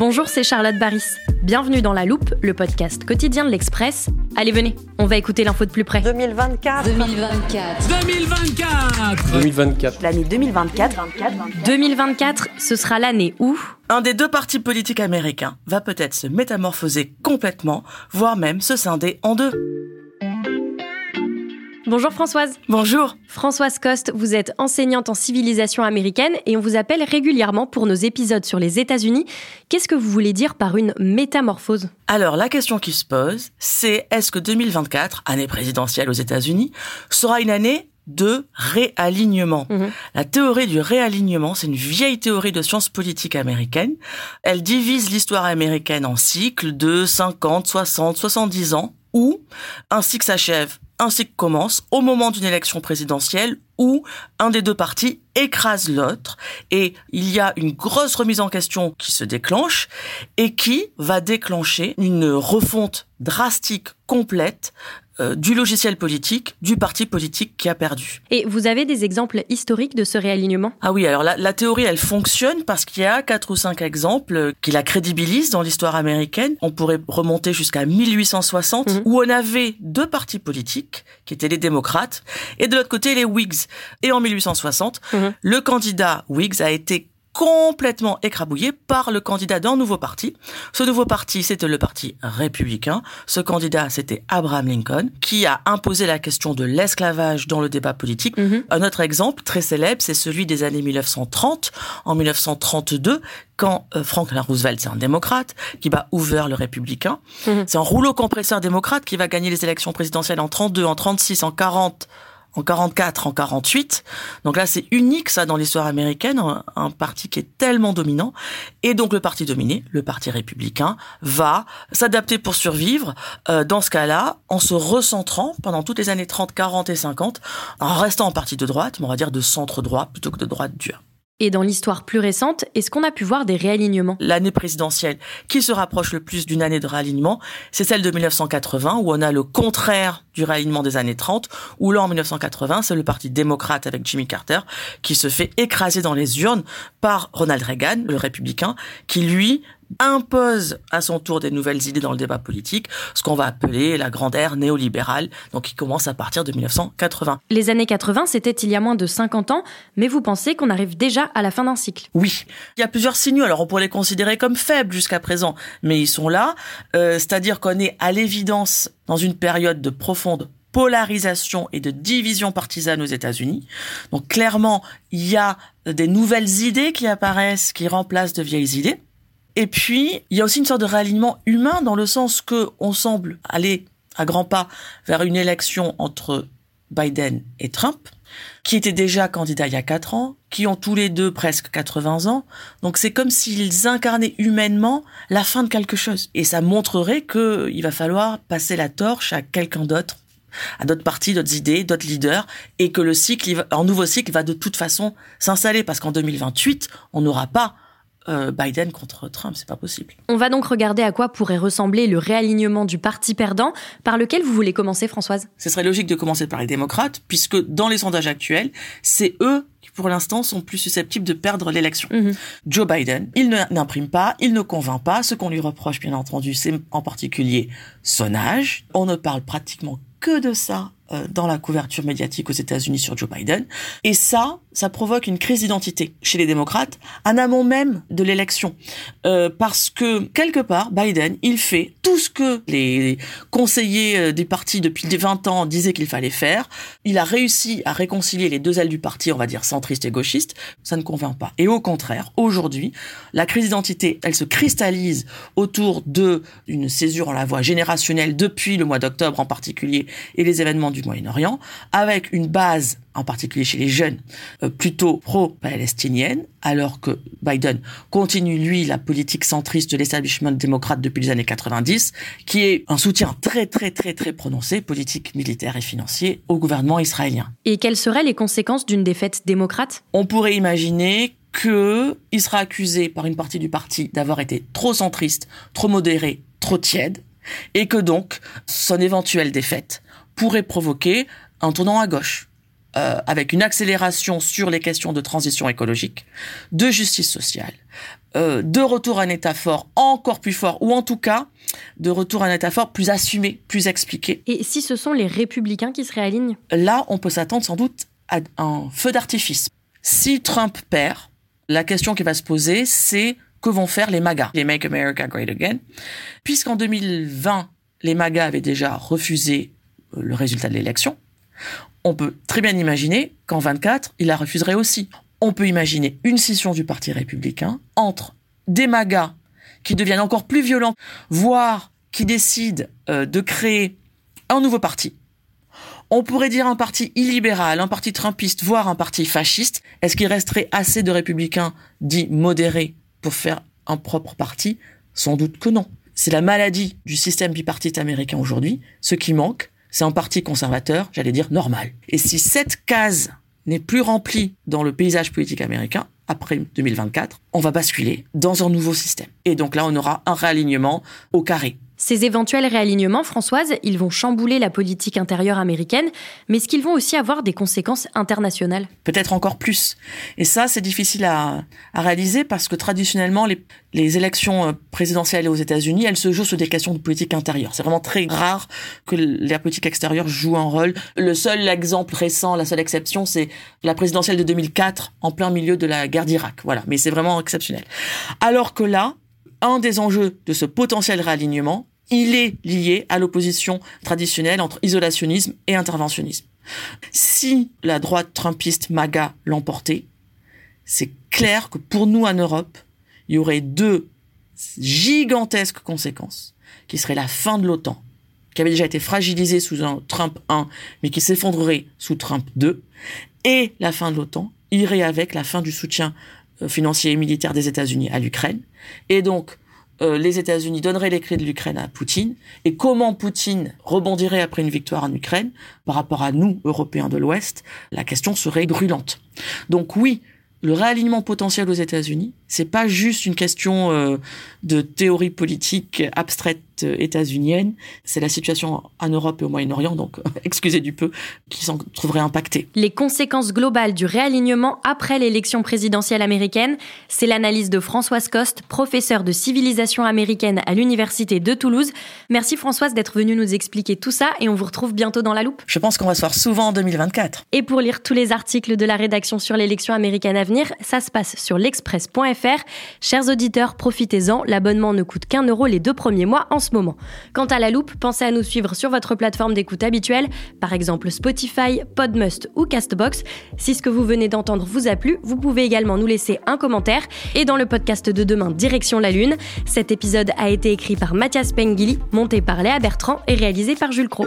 Bonjour, c'est Charlotte Baris. Bienvenue dans La Loupe, le podcast quotidien de l'Express. Allez, venez, on va écouter l'info de plus près. 2024. 2024. 2024 2024. L'année 2024. 2024, ce sera l'année où Un des deux partis politiques américains va peut-être se métamorphoser complètement, voire même se scinder en deux. Bonjour Françoise. Bonjour. Françoise Coste, vous êtes enseignante en civilisation américaine et on vous appelle régulièrement pour nos épisodes sur les États-Unis. Qu'est-ce que vous voulez dire par une métamorphose? Alors la question qui se pose, c'est est-ce que 2024, année présidentielle aux États-Unis, sera une année de réalignement? Mhm. La théorie du réalignement, c'est une vieille théorie de sciences politiques américaines. Elle divise l'histoire américaine en cycles de 50, 60, 70 ans où un cycle s'achève, un cycle commence au moment d'une élection présidentielle où un des deux partis écrase l'autre. Et il y a une grosse remise en question qui se déclenche et qui va déclencher une refonte drastique, complète euh, du logiciel politique, du parti politique qui a perdu. Et vous avez des exemples historiques de ce réalignement? Ah oui, alors la, la théorie, elle fonctionne parce qu'il y a quatre ou cinq exemples qui la crédibilisent dans l'histoire américaine. On pourrait remonter jusqu'à 1860, Mhm. où on avait deux partis politiques, qui étaient les démocrates, et de l'autre côté les Whigs. Et en 1860, Mhm. le candidat Whigs a été complètement écrabouillé par le candidat d'un nouveau parti. Ce nouveau parti, c'était le parti républicain. Ce candidat, c'était Abraham Lincoln, qui a imposé la question de l'esclavage dans le débat politique. Mhm. Un autre exemple très célèbre, c'est celui des années 1930. En 1932, quand euh, Franklin Roosevelt, c'est un démocrate, qui bat Hoover, le républicain. Mhm. C'est un rouleau compresseur démocrate qui va gagner les élections présidentielles en 32, en 36, en 40, en 44, en 48. Donc là, c'est unique, ça, dans l'histoire américaine, un, parti qui est tellement dominant. Et donc, le parti dominé, le parti républicain, va s'adapter pour survivre, euh, dans ce cas-là, en se recentrant pendant toutes les années 30, 40 et 50, en restant en parti de droite, mais on va dire de centre-droit plutôt que de droite dure. Et dans l'histoire plus récente, est-ce qu'on a pu voir des réalignements? L'année présidentielle qui se rapproche le plus d'une année de réalignement, c'est celle de 1980 où on a le contraire du réalignement des années 30, où là en 1980, c'est le parti démocrate avec Jimmy Carter qui se fait écraser dans les urnes par Ronald Reagan, le républicain, qui lui impose à son tour des nouvelles idées dans le débat politique, ce qu'on va appeler la grande ère néolibérale, donc qui commence à partir de 1980. Les années 80, c'était il y a moins de 50 ans, mais vous pensez qu'on arrive déjà à la fin d'un cycle? Oui, il y a plusieurs signaux. Alors on pourrait les considérer comme faibles jusqu'à présent, mais ils sont là. Euh, C'est-à-dire qu'on est à l'évidence dans une période de profonde polarisation et de division partisane aux États-Unis. Donc clairement, il y a des nouvelles idées qui apparaissent, qui remplacent de vieilles idées. Et puis, il y a aussi une sorte de réalignement humain dans le sens que on semble aller à grands pas vers une élection entre Biden et Trump, qui étaient déjà candidats il y a quatre ans, qui ont tous les deux presque 80 ans. Donc c'est comme s'ils incarnaient humainement la fin de quelque chose. Et ça montrerait qu'il va falloir passer la torche à quelqu'un d'autre à d'autres partis, d'autres idées, d'autres leaders, et que le cycle, un nouveau cycle va de toute façon s'installer, parce qu'en 2028, on n'aura pas euh, Biden contre Trump, c'est pas possible. On va donc regarder à quoi pourrait ressembler le réalignement du parti perdant, par lequel vous voulez commencer, Françoise? Ce serait logique de commencer par les démocrates, puisque dans les sondages actuels, c'est eux qui, pour l'instant, sont plus susceptibles de perdre l'élection. Mhm. Joe Biden, il n'imprime pas, il ne convainc pas. Ce qu'on lui reproche, bien entendu, c'est en particulier son âge. On ne parle pratiquement que de ça dans la couverture médiatique aux États-Unis sur Joe Biden. Et ça, ça provoque une crise d'identité chez les démocrates, en amont même de l'élection. Euh, parce que, quelque part, Biden, il fait tout ce que les conseillers euh, du parti depuis 20 ans disaient qu'il fallait faire. Il a réussi à réconcilier les deux ailes du parti, on va dire centriste et gauchiste. Ça ne convainc pas. Et au contraire, aujourd'hui, la crise d'identité, elle se cristallise autour de une césure, on la voit, générationnelle depuis le mois d'octobre en particulier et les événements du Moyen-Orient, avec une base en particulier chez les jeunes, euh, plutôt pro-palestinienne, alors que Biden continue, lui, la politique centriste de l'establishment démocrate depuis les années 90, qui est un soutien très, très, très, très prononcé, politique, militaire et financier, au gouvernement israélien. Et quelles seraient les conséquences d'une défaite démocrate? On pourrait imaginer que il sera accusé par une partie du parti d'avoir été trop centriste, trop modéré, trop tiède, et que donc son éventuelle défaite pourrait provoquer un tournant à gauche, euh, avec une accélération sur les questions de transition écologique, de justice sociale, euh, de retour à un État fort encore plus fort, ou en tout cas de retour à un État fort plus assumé, plus expliqué. Et si ce sont les républicains qui se réalignent? Là, on peut s'attendre sans doute à un feu d'artifice. Si Trump perd, la question qui va se poser, c'est que vont faire les MAGA, les Make America Great Again, puisqu'en 2020, les MAGA avaient déjà refusé le résultat de l'élection. On peut très bien imaginer qu'en 24, il la refuserait aussi. On peut imaginer une scission du Parti républicain entre des MAGA qui deviennent encore plus violents, voire qui décident euh, de créer un nouveau parti. On pourrait dire un parti illibéral, un parti trumpiste, voire un parti fasciste. Est-ce qu'il resterait assez de républicains dits modérés pour faire un propre parti? Sans doute que non. C'est la maladie du système bipartite américain aujourd'hui. Ce qui manque, c'est un parti conservateur, j'allais dire normal. Et si cette case n'est plus remplie dans le paysage politique américain, après 2024, on va basculer dans un nouveau système. Et donc là, on aura un réalignement au carré. Ces éventuels réalignements, Françoise, ils vont chambouler la politique intérieure américaine, mais est-ce qu'ils vont aussi avoir des conséquences internationales? Peut-être encore plus. Et ça, c'est difficile à, à réaliser parce que traditionnellement, les, les élections euh, présidentielles aux États-Unis, elles se jouent sur des questions de politique intérieure. C'est vraiment très rare que la politique extérieure joue un rôle. Le seul exemple récent, la seule exception, c'est la présidentielle de 2004 en plein milieu de la guerre d'Irak. Voilà, mais c'est vraiment exceptionnel. Alors que là, un des enjeux de ce potentiel réalignement, il est lié à l'opposition traditionnelle entre isolationnisme et interventionnisme. Si la droite trumpiste MAGA l'emportait, c'est clair que pour nous en Europe, il y aurait deux gigantesques conséquences, qui seraient la fin de l'OTAN, qui avait déjà été fragilisée sous un Trump 1, mais qui s'effondrerait sous Trump 2, et la fin de l'OTAN irait avec la fin du soutien euh, financier et militaire des États-Unis à l'Ukraine. Et donc, euh, les États-Unis donneraient les clés de l'Ukraine à Poutine. Et comment Poutine rebondirait après une victoire en Ukraine? Par rapport à nous, Européens de l'Ouest, la question serait brûlante. Donc oui, le réalignement potentiel aux États-Unis, c'est pas juste une question euh, de théorie politique abstraite euh, états-unienne, c'est la situation en Europe et au Moyen-Orient, donc excusez du peu, qui s'en trouverait impactée. Les conséquences globales du réalignement après l'élection présidentielle américaine, c'est l'analyse de Françoise Coste, professeure de civilisation américaine à l'Université de Toulouse. Merci Françoise d'être venue nous expliquer tout ça et on vous retrouve bientôt dans la loupe. Je pense qu'on va se voir souvent en 2024. Et pour lire tous les articles de la rédaction sur l'élection américaine à ça se passe sur l'express.fr. Chers auditeurs, profitez-en, l'abonnement ne coûte qu'un euro les deux premiers mois en ce moment. Quant à la loupe, pensez à nous suivre sur votre plateforme d'écoute habituelle, par exemple Spotify, Podmust ou Castbox. Si ce que vous venez d'entendre vous a plu, vous pouvez également nous laisser un commentaire. Et dans le podcast de demain, Direction la Lune, cet épisode a été écrit par Mathias Pengili, monté par Léa Bertrand et réalisé par Jules Cro.